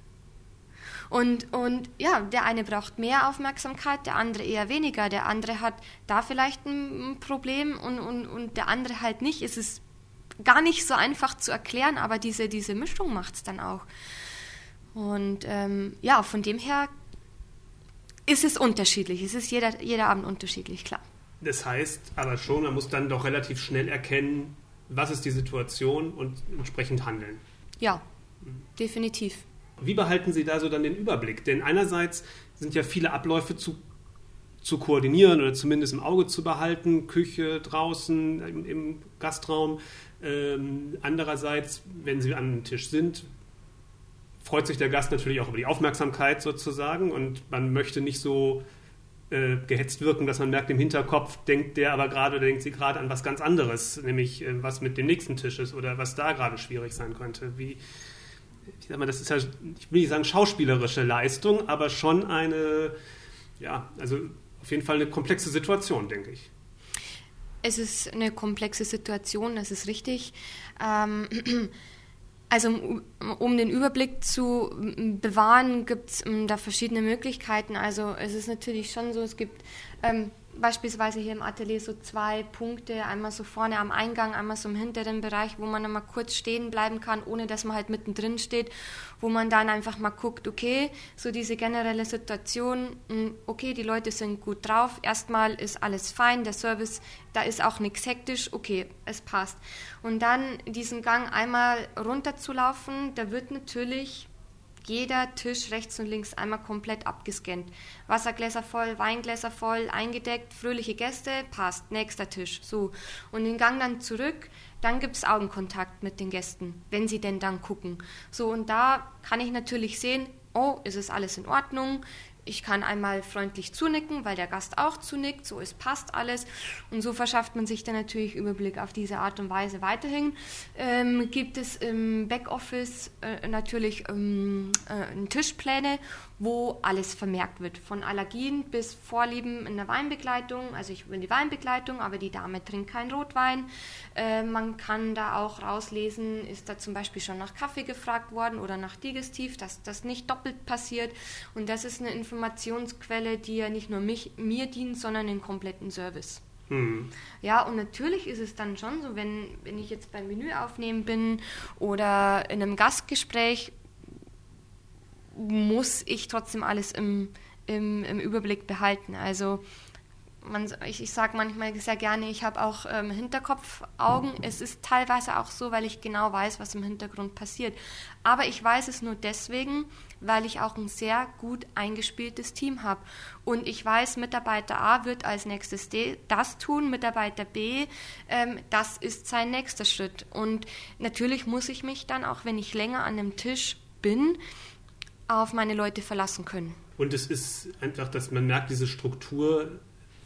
Und, und ja, der eine braucht mehr Aufmerksamkeit, der andere eher weniger. Der andere hat da vielleicht ein Problem und, und, und der andere halt nicht. Es ist gar nicht so einfach zu erklären, aber diese, diese Mischung macht es dann auch. Und ähm, ja, von dem her ist es unterschiedlich. Es ist jeder, jeder Abend unterschiedlich, klar. Das heißt aber schon, man muss dann doch relativ schnell erkennen, was ist die Situation und entsprechend handeln. Ja, definitiv. Wie behalten Sie da so dann den Überblick? Denn einerseits sind ja viele Abläufe zu, zu koordinieren oder zumindest im Auge zu behalten, Küche draußen, im, im Gastraum. Ähm, andererseits, wenn sie an einem Tisch sind, freut sich der Gast natürlich auch über die Aufmerksamkeit sozusagen und man möchte nicht so äh, gehetzt wirken, dass man merkt, im Hinterkopf denkt der aber gerade, denkt sie gerade an was ganz anderes, nämlich äh, was mit dem nächsten Tisch ist oder was da gerade schwierig sein könnte. Wie, ich sag mal, das ist ja, ich will nicht sagen schauspielerische Leistung, aber schon eine, ja, also auf jeden Fall eine komplexe Situation, denke ich. Es ist eine komplexe Situation, das ist richtig. Ähm, also um, um, den Überblick zu bewahren, gibt es da verschiedene Möglichkeiten. Also es ist natürlich schon so, es gibt ähm, beispielsweise hier im Atelier so zwei Punkte, einmal so vorne am Eingang, einmal so im hinteren Bereich, wo man dann kurz stehen bleiben kann, ohne dass man halt mittendrin steht, wo man dann einfach mal guckt, okay, so diese generelle Situation, hm, okay, die Leute sind gut drauf, erstmal ist alles fein, der Service, da ist auch nichts hektisch, okay, es passt. Und dann diesen Gang einmal runterzulaufen, da wird natürlich jeder Tisch rechts und links einmal komplett abgescannt. Wassergläser voll, Weingläser voll, eingedeckt, fröhliche Gäste, passt, nächster Tisch. So. Und den Gang dann zurück, dann gibt es Augenkontakt mit den Gästen, wenn sie denn dann gucken. So, und da kann ich natürlich sehen, oh, ist es alles in Ordnung? Ich kann einmal freundlich zunicken, weil der Gast auch zunickt, so ist passt alles. Und so verschafft man sich dann natürlich Überblick auf diese Art und Weise weiterhin. Ähm, gibt es im Backoffice äh, natürlich ähm, äh, Tischpläne, wo alles vermerkt wird. Von Allergien bis Vorlieben in der Weinbegleitung. Also ich will die Weinbegleitung, aber die Dame trinkt keinen Rotwein. Äh, man kann da auch rauslesen, ist da zum Beispiel schon nach Kaffee gefragt worden oder nach Digestiv, dass das nicht doppelt passiert. Und das ist eine Informationsquelle, die ja nicht nur mich, mir dient, sondern den kompletten Service. Hm. Ja, und natürlich ist es dann schon so, wenn, wenn ich jetzt beim Menü aufnehmen bin oder in einem Gastgespräch muss ich trotzdem alles im, im, im Überblick behalten. Also man, ich, ich sage manchmal sehr gerne, ich habe auch ähm, Hinterkopfaugen. Es ist teilweise auch so, weil ich genau weiß, was im Hintergrund passiert. Aber ich weiß es nur deswegen, weil ich auch ein sehr gut eingespieltes Team habe. Und ich weiß, Mitarbeiter A wird als nächstes das tun, Mitarbeiter B, ähm, das ist sein nächster Schritt. Und natürlich muss ich mich dann, auch wenn ich länger an dem Tisch bin, auf meine Leute verlassen können. Und es ist einfach, dass man merkt, diese Struktur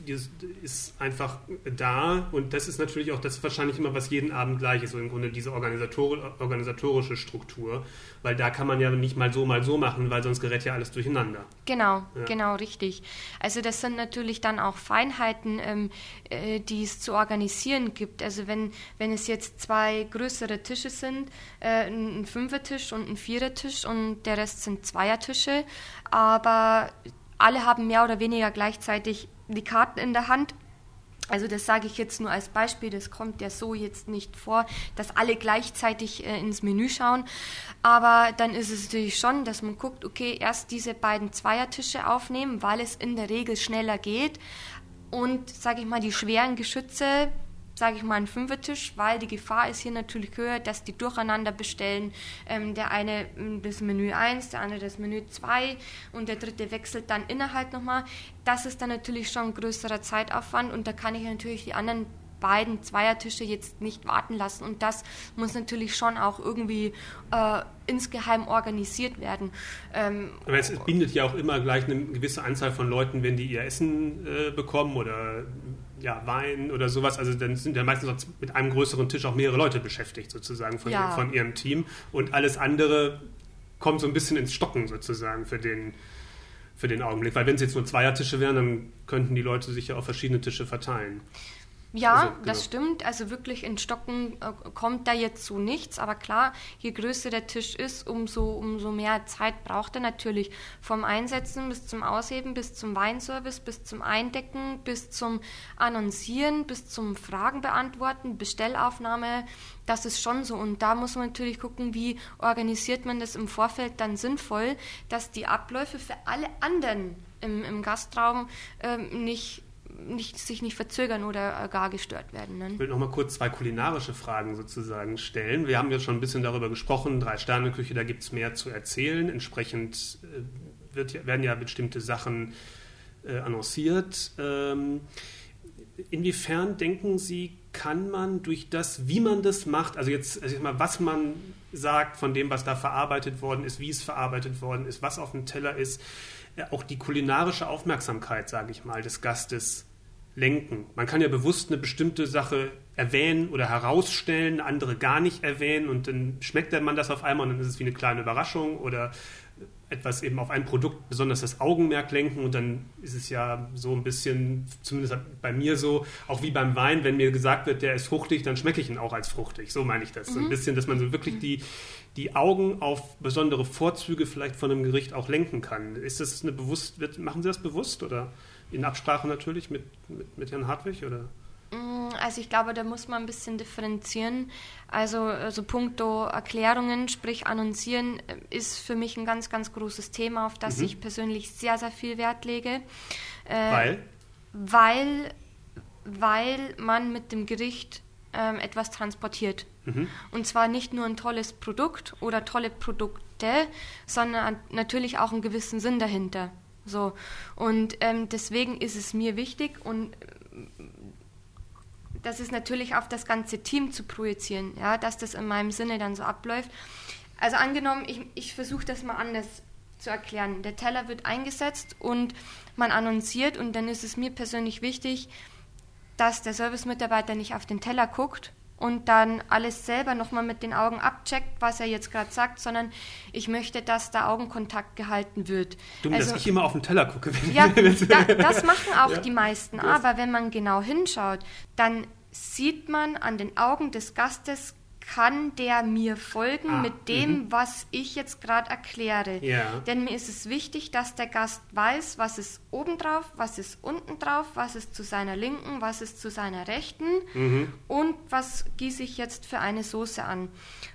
die ist einfach da und das ist natürlich auch das wahrscheinlich immer, was jeden Abend gleich ist, so im Grunde diese Organisator organisatorische Struktur, weil da kann man ja nicht mal so, mal so machen, weil sonst gerät ja alles durcheinander. Genau, ja. genau, richtig. Also das sind natürlich dann auch Feinheiten, ähm, äh, die es zu organisieren gibt. Also wenn, wenn es jetzt zwei größere Tische sind, äh, ein Fünfertisch und ein Vierertisch und der Rest sind Zweiertische, aber alle haben mehr oder weniger gleichzeitig die Karten in der Hand. Also das sage ich jetzt nur als Beispiel, das kommt ja so jetzt nicht vor, dass alle gleichzeitig äh, ins Menü schauen. Aber dann ist es natürlich schon, dass man guckt, okay, erst diese beiden Zweiertische aufnehmen, weil es in der Regel schneller geht. Und, sage ich mal, die schweren Geschütze sage ich mal, einen Fünfertisch, weil die Gefahr ist hier natürlich höher, dass die durcheinander bestellen. Ähm, der eine ähm, das Menü 1, der andere das Menü 2 und der dritte wechselt dann innerhalb nochmal. Das ist dann natürlich schon ein größerer Zeitaufwand und da kann ich natürlich die anderen beiden Zweiertische jetzt nicht warten lassen. Und das muss natürlich schon auch irgendwie äh, insgeheim organisiert werden. Ähm, Aber es bindet ja auch immer gleich eine gewisse Anzahl von Leuten, wenn die ihr Essen äh, bekommen oder ja, Wein oder sowas. Also dann sind ja meistens mit einem größeren Tisch auch mehrere Leute beschäftigt sozusagen von, ja. von ihrem Team. Und alles andere kommt so ein bisschen ins Stocken sozusagen für den, für den Augenblick. Weil wenn es jetzt nur Zweiertische wären, dann könnten die Leute sich ja auf verschiedene Tische verteilen. Ja, also, genau. das stimmt. Also wirklich in Stocken äh, kommt da jetzt so nichts. Aber klar, je größer der Tisch ist, umso, umso mehr Zeit braucht er natürlich. Vom Einsetzen bis zum Ausheben, bis zum Weinservice, bis zum Eindecken, bis zum Annoncieren, bis zum Fragen beantworten, Bestellaufnahme. Das ist schon so. Und da muss man natürlich gucken, wie organisiert man das im Vorfeld dann sinnvoll, dass die Abläufe für alle anderen im, im Gastraum ähm, nicht nicht, sich nicht verzögern oder gar gestört werden. Ne? Ich will noch mal kurz zwei kulinarische Fragen sozusagen stellen. Wir haben ja schon ein bisschen darüber gesprochen, Drei-Sterne-Küche, da gibt es mehr zu erzählen. Entsprechend äh, wird, werden ja bestimmte Sachen äh, annonciert. Ähm, inwiefern denken Sie, kann man durch das, wie man das macht, also jetzt also mal, was man sagt von dem, was da verarbeitet worden ist, wie es verarbeitet worden ist, was auf dem Teller ist, äh, auch die kulinarische Aufmerksamkeit, sage ich mal, des Gastes lenken. Man kann ja bewusst eine bestimmte Sache erwähnen oder herausstellen, andere gar nicht erwähnen und dann schmeckt man das auf einmal und dann ist es wie eine kleine Überraschung oder etwas eben auf ein Produkt besonders das Augenmerk lenken und dann ist es ja so ein bisschen, zumindest bei mir so, auch wie beim Wein, wenn mir gesagt wird, der ist fruchtig, dann schmecke ich ihn auch als fruchtig. So meine ich das. Mhm. So ein mhm. bisschen, dass man so wirklich die, die Augen auf besondere Vorzüge vielleicht von einem Gericht auch lenken kann. Ist das eine bewusst, machen Sie das bewusst oder? In Absprache natürlich mit, mit, mit Herrn Hartwig, oder? Mm, also ich glaube, da muss man ein bisschen differenzieren. Also, also puncto Erklärungen, sprich annoncieren, äh, ist für mich ein ganz, ganz großes Thema, auf das mhm. ich persönlich sehr, sehr viel Wert lege. Äh, weil? Weil, weil man mit dem Gericht ähm, etwas transportiert. Mhm. Und zwar nicht nur ein tolles Produkt oder tolle Produkte, sondern natürlich auch einen gewissen Sinn dahinter. So. Und ähm, deswegen ist es mir wichtig und das ist natürlich auf das ganze Team zu projizieren, ja, dass das in meinem Sinne dann so abläuft. Also angenommen, ich, ich versuche das mal anders zu erklären. Der Teller wird eingesetzt und man annonciert und dann ist es mir persönlich wichtig, dass der Servicemitarbeiter nicht auf den Teller guckt und dann alles selber nochmal mit den Augen abcheckt, was er jetzt gerade sagt, sondern ich möchte, dass da Augenkontakt gehalten wird. Dumm, also, dass ich immer auf den Teller gucke. ja, da, das machen auch ja, die meisten. Aber wenn man genau hinschaut, dann sieht man an den Augen des Gastes kann der mir folgen ah, mit dem, -hmm. was ich jetzt gerade erkläre. Ja. Denn mir ist es wichtig, dass der Gast weiß, was ist oben drauf, was ist unten drauf, was ist zu seiner linken, was ist zu seiner rechten mhm. und was gieße ich jetzt für eine Soße an.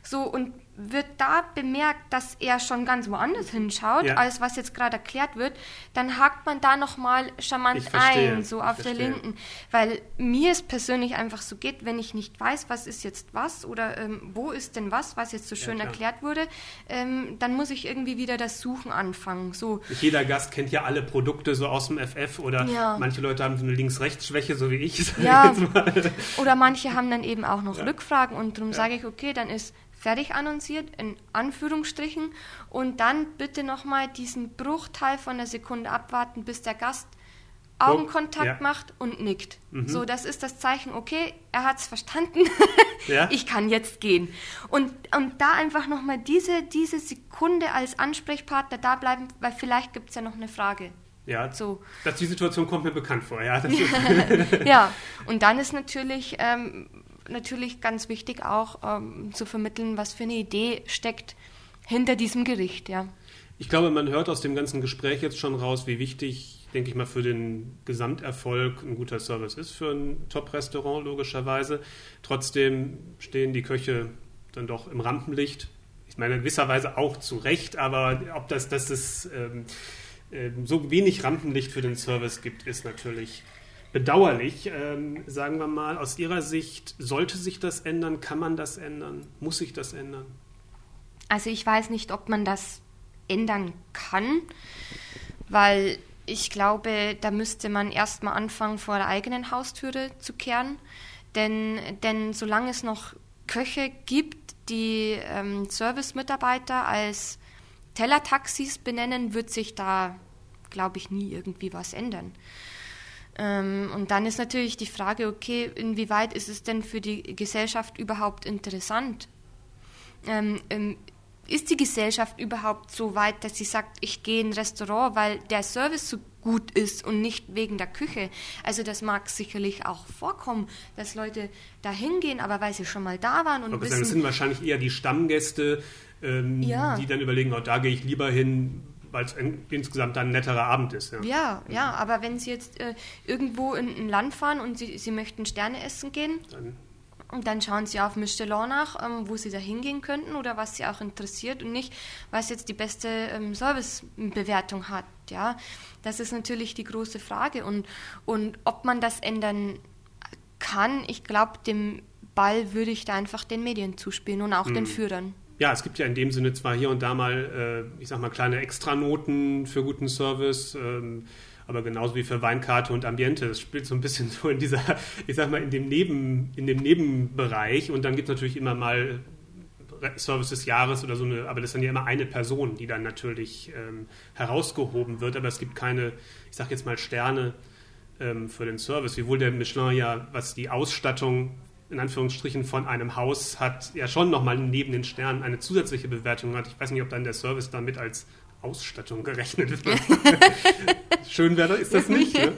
So, und wird da bemerkt, dass er schon ganz woanders hinschaut, ja. als was jetzt gerade erklärt wird, dann hakt man da nochmal charmant ein, so auf der linken. Weil mir es persönlich einfach so geht, wenn ich nicht weiß, was ist jetzt was oder ähm, wo ist denn was, was jetzt so schön ja, erklärt wurde, ähm, dann muss ich irgendwie wieder das Suchen anfangen. So. Nicht jeder Gast kennt ja alle Produkte so aus dem FF oder ja. manche Leute haben so eine Links-Rechts-Schwäche, so wie ich. Ja. Oder manche haben dann eben auch noch Rückfragen und darum sage ich, okay, dann ist fertig annonciert, in Anführungsstrichen, und dann bitte nochmal diesen Bruchteil von der Sekunde abwarten, bis der Gast Augenkontakt ja. macht und nickt. Mhm. So, das ist das Zeichen, okay, er hat es verstanden, ja. ich kann jetzt gehen. Und, und da einfach nochmal diese, diese Sekunde als Ansprechpartner da bleiben, weil vielleicht gibt es ja noch eine Frage. Ja, so. Das, die Situation kommt mir bekannt vor, ja. ja, und dann ist natürlich ähm, natürlich ganz wichtig auch ähm, zu vermitteln, was für eine Idee steckt hinter diesem Gericht, ja. Ich glaube, man hört aus dem ganzen Gespräch jetzt schon raus, wie wichtig, denke ich mal, für den Gesamterfolg ein guter Service ist für ein Top-Restaurant, logischerweise. Trotzdem stehen die Köche dann doch im Rampenlicht. Ich meine, in gewisser Weise auch zu Recht, aber ob das, dass es ähm, äh, so wenig Rampenlicht für den Service gibt, ist natürlich bedauerlich, ähm, sagen wir mal. Aus Ihrer Sicht, sollte sich das ändern? Kann man das ändern? Muss sich das ändern? Also ich weiß nicht, ob man das ändern kann, weil ich glaube, da müsste man erstmal anfangen, vor der eigenen Haustüre zu kehren. Denn, denn solange es noch Köche gibt, die ähm, Service-Mitarbeiter als Tellertaxis benennen, wird sich da, glaube ich, nie irgendwie was ändern. Ähm, und dann ist natürlich die Frage, okay, inwieweit ist es denn für die Gesellschaft überhaupt interessant? Ähm, ähm, ist die Gesellschaft überhaupt so weit, dass sie sagt, ich gehe in ein Restaurant, weil der Service so gut ist und nicht wegen der Küche? Also das mag sicherlich auch vorkommen, dass Leute da hingehen, aber weil sie schon mal da waren und wissen... Das sind wahrscheinlich eher die Stammgäste, ähm, ja. die dann überlegen, oh, da gehe ich lieber hin, weil es insgesamt dann ein netterer Abend ist. Ja, ja, ja aber wenn Sie jetzt äh, irgendwo in ein Land fahren und Sie, Sie möchten Sterne essen gehen, dann. und dann schauen Sie auf Michelin nach, ähm, wo Sie da hingehen könnten oder was Sie auch interessiert und nicht, was jetzt die beste ähm, Servicebewertung hat. Ja, das ist natürlich die große Frage und, und ob man das ändern kann, ich glaube, dem Ball würde ich da einfach den Medien zuspielen und auch mhm. den Führern ja, es gibt ja in dem Sinne zwar hier und da mal, äh, ich sag mal, kleine Extranoten für guten Service, ähm, aber genauso wie für Weinkarte und Ambiente. Das spielt so ein bisschen so in dieser, ich sag mal, in dem, Neben, in dem Nebenbereich. Und dann gibt es natürlich immer mal Service des Jahres oder so eine, aber das ist dann ja immer eine Person, die dann natürlich ähm, herausgehoben wird, aber es gibt keine, ich sag jetzt mal, Sterne ähm, für den Service, wiewohl der Michelin ja, was die Ausstattung in Anführungsstrichen von einem Haus hat, ja schon nochmal neben den Sternen eine zusätzliche Bewertung hat. Ich weiß nicht, ob dann der Service damit als Ausstattung gerechnet wird. Schön wäre, ist das nicht? Ne?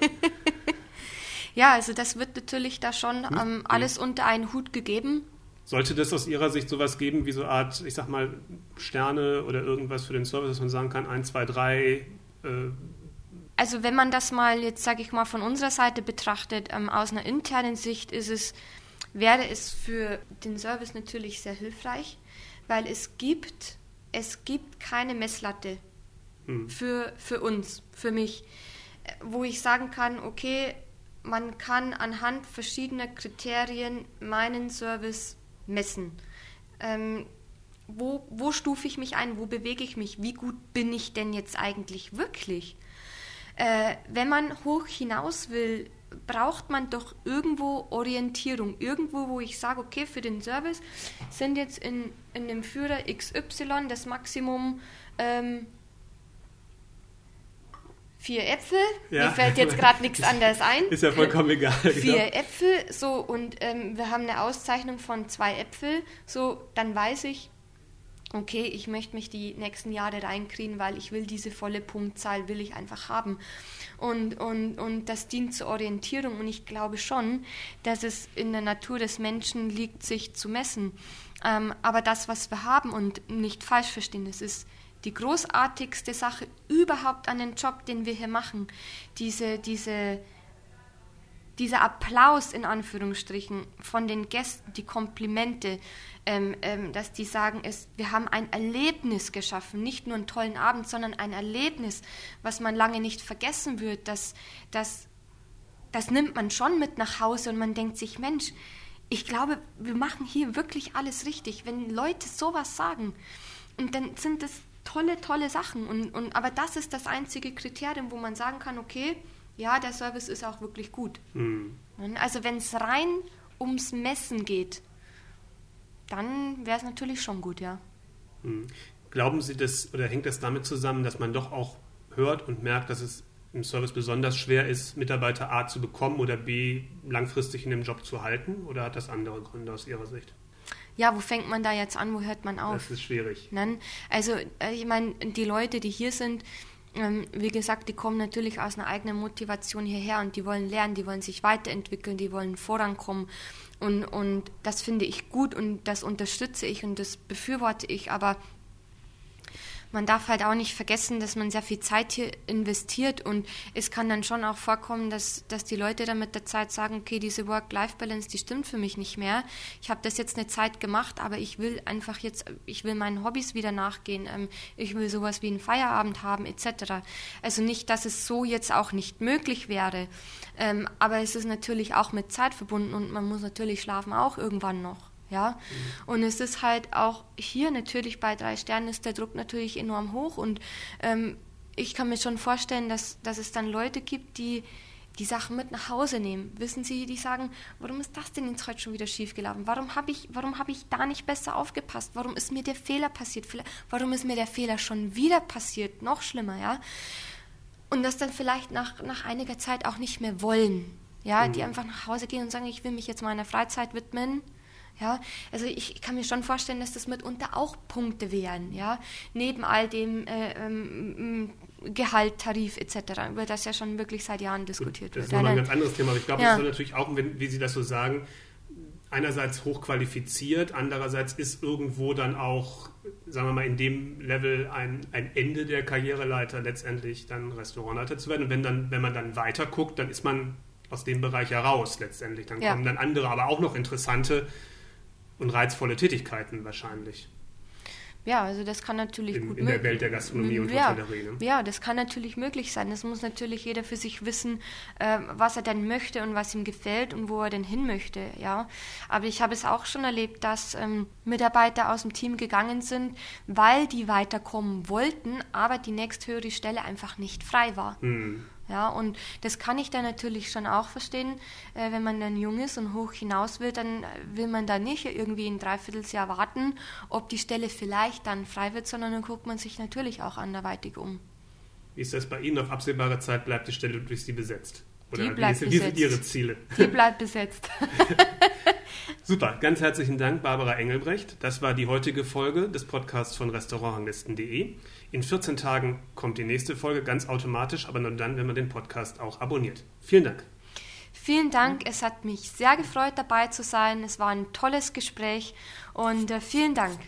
Ja, also das wird natürlich da schon hm? ähm, alles hm. unter einen Hut gegeben. Sollte das aus Ihrer Sicht sowas geben wie so eine Art, ich sag mal, Sterne oder irgendwas für den Service, dass man sagen kann, 1, 2, 3, äh, also wenn man das mal jetzt, sage ich mal, von unserer Seite betrachtet, ähm, aus einer internen Sicht ist es, wäre es für den Service natürlich sehr hilfreich, weil es gibt, es gibt keine Messlatte hm. für, für uns, für mich, äh, wo ich sagen kann, okay, man kann anhand verschiedener Kriterien meinen Service messen. Ähm, wo, wo stufe ich mich ein? Wo bewege ich mich? Wie gut bin ich denn jetzt eigentlich wirklich? Äh, wenn man hoch hinaus will, braucht man doch irgendwo Orientierung. Irgendwo, wo ich sage, okay, für den Service sind jetzt in, in dem Führer XY das Maximum ähm, vier Äpfel. Ja. Mir fällt jetzt gerade nichts anderes ein. Ist ja vollkommen egal. Vier genau. Äpfel, so und ähm, wir haben eine Auszeichnung von zwei Äpfel, so dann weiß ich, okay, ich möchte mich die nächsten Jahre reinkriegen, weil ich will diese volle Punktzahl, will ich einfach haben. Und, und, und das dient zur Orientierung und ich glaube schon, dass es in der Natur des Menschen liegt, sich zu messen. Ähm, aber das, was wir haben und nicht falsch verstehen, es ist die großartigste Sache überhaupt an den Job, den wir hier machen. Diese, diese, dieser Applaus in Anführungsstrichen von den Gästen, die Komplimente, ähm, ähm, dass die sagen, es, wir haben ein Erlebnis geschaffen, nicht nur einen tollen Abend, sondern ein Erlebnis, was man lange nicht vergessen wird. Das, das, das nimmt man schon mit nach Hause und man denkt sich, Mensch, ich glaube, wir machen hier wirklich alles richtig. Wenn Leute sowas sagen, und dann sind das tolle, tolle Sachen. Und, und, aber das ist das einzige Kriterium, wo man sagen kann, okay, ja, der Service ist auch wirklich gut. Mhm. Also wenn es rein ums Messen geht, dann wäre es natürlich schon gut, ja. Mhm. Glauben Sie das oder hängt das damit zusammen, dass man doch auch hört und merkt, dass es im Service besonders schwer ist, Mitarbeiter A zu bekommen oder B langfristig in dem Job zu halten? Oder hat das andere Gründe aus Ihrer Sicht? ja, wo fängt man da jetzt an, wo hört man auf? Das ist schwierig. Nein? Also, äh, ich meine, die Leute, die hier sind, ähm, wie gesagt, die kommen natürlich aus einer eigenen Motivation hierher und die wollen lernen, die wollen sich weiterentwickeln, die wollen vorankommen. Und, und das finde ich gut und das unterstütze ich und das befürworte ich. Aber man darf halt auch nicht vergessen, dass man sehr viel Zeit hier investiert und es kann dann schon auch vorkommen, dass, dass die Leute dann mit der Zeit sagen, okay, diese Work-Life-Balance, die stimmt für mich nicht mehr. Ich habe das jetzt eine Zeit gemacht, aber ich will einfach jetzt, ich will meinen Hobbys wieder nachgehen, ähm, ich will sowas wie einen Feierabend haben etc. Also nicht, dass es so jetzt auch nicht möglich wäre, ähm, aber es ist natürlich auch mit Zeit verbunden und man muss natürlich schlafen auch irgendwann noch. Ja, und es ist halt auch hier natürlich bei drei Sternen ist der Druck natürlich enorm hoch und ähm, ich kann mir schon vorstellen, dass, dass es dann Leute gibt, die die Sachen mit nach Hause nehmen. Wissen Sie, die sagen, warum ist das denn jetzt heute schon wieder schiefgelaufen? Warum habe ich, hab ich da nicht besser aufgepasst? Warum ist mir der Fehler passiert? Warum ist mir der Fehler schon wieder passiert? Noch schlimmer, ja? Und das dann vielleicht nach, nach einiger Zeit auch nicht mehr wollen. Ja, mhm. die einfach nach Hause gehen und sagen, ich will mich jetzt meiner Freizeit widmen ja, also ich kann mir schon vorstellen, dass das mitunter auch Punkte wären, ja, neben all dem äh, ähm, Gehalt, Tarif etc., über das ja schon wirklich seit Jahren diskutiert Gut, das wird. Das ist nochmal ein ganz anderes Thema, aber ich glaube, ja. das ist natürlich auch, wenn, wie Sie das so sagen, einerseits hochqualifiziert, andererseits ist irgendwo dann auch, sagen wir mal, in dem Level ein, ein Ende der Karriereleiter letztendlich dann Restaurantleiter zu werden. Und wenn, dann, wenn man dann weiter guckt, dann ist man aus dem Bereich heraus letztendlich. Dann ja. kommen dann andere, aber auch noch interessante und reizvolle Tätigkeiten wahrscheinlich. Ja, also das kann natürlich in, gut in der Welt der Gastronomie und ja, Hotellerie. Ne? Ja, das kann natürlich möglich sein. Das muss natürlich jeder für sich wissen, äh, was er denn möchte und was ihm gefällt und wo er denn hin möchte. Ja, aber ich habe es auch schon erlebt, dass ähm, Mitarbeiter aus dem Team gegangen sind, weil die weiterkommen wollten, aber die nächsthöhere Stelle einfach nicht frei war. Hm. Ja, und das kann ich dann natürlich schon auch verstehen, äh, wenn man dann jung ist und hoch hinaus will, dann will man da nicht irgendwie ein Dreivierteljahr warten, ob die Stelle vielleicht dann frei wird, sondern dann guckt man sich natürlich auch anderweitig um. Wie ist das bei Ihnen? Auf absehbare Zeit bleibt die Stelle durch Sie besetzt? Oder die bleibt wie, besetzt. sind Ihre Ziele? Die bleibt besetzt. Super, ganz herzlichen Dank, Barbara Engelbrecht. Das war die heutige Folge des Podcasts von Restaurantranglisten.de. In 14 Tagen kommt die nächste Folge ganz automatisch, aber nur dann, wenn man den Podcast auch abonniert. Vielen Dank. Vielen Dank, es hat mich sehr gefreut, dabei zu sein. Es war ein tolles Gespräch und äh, vielen Dank.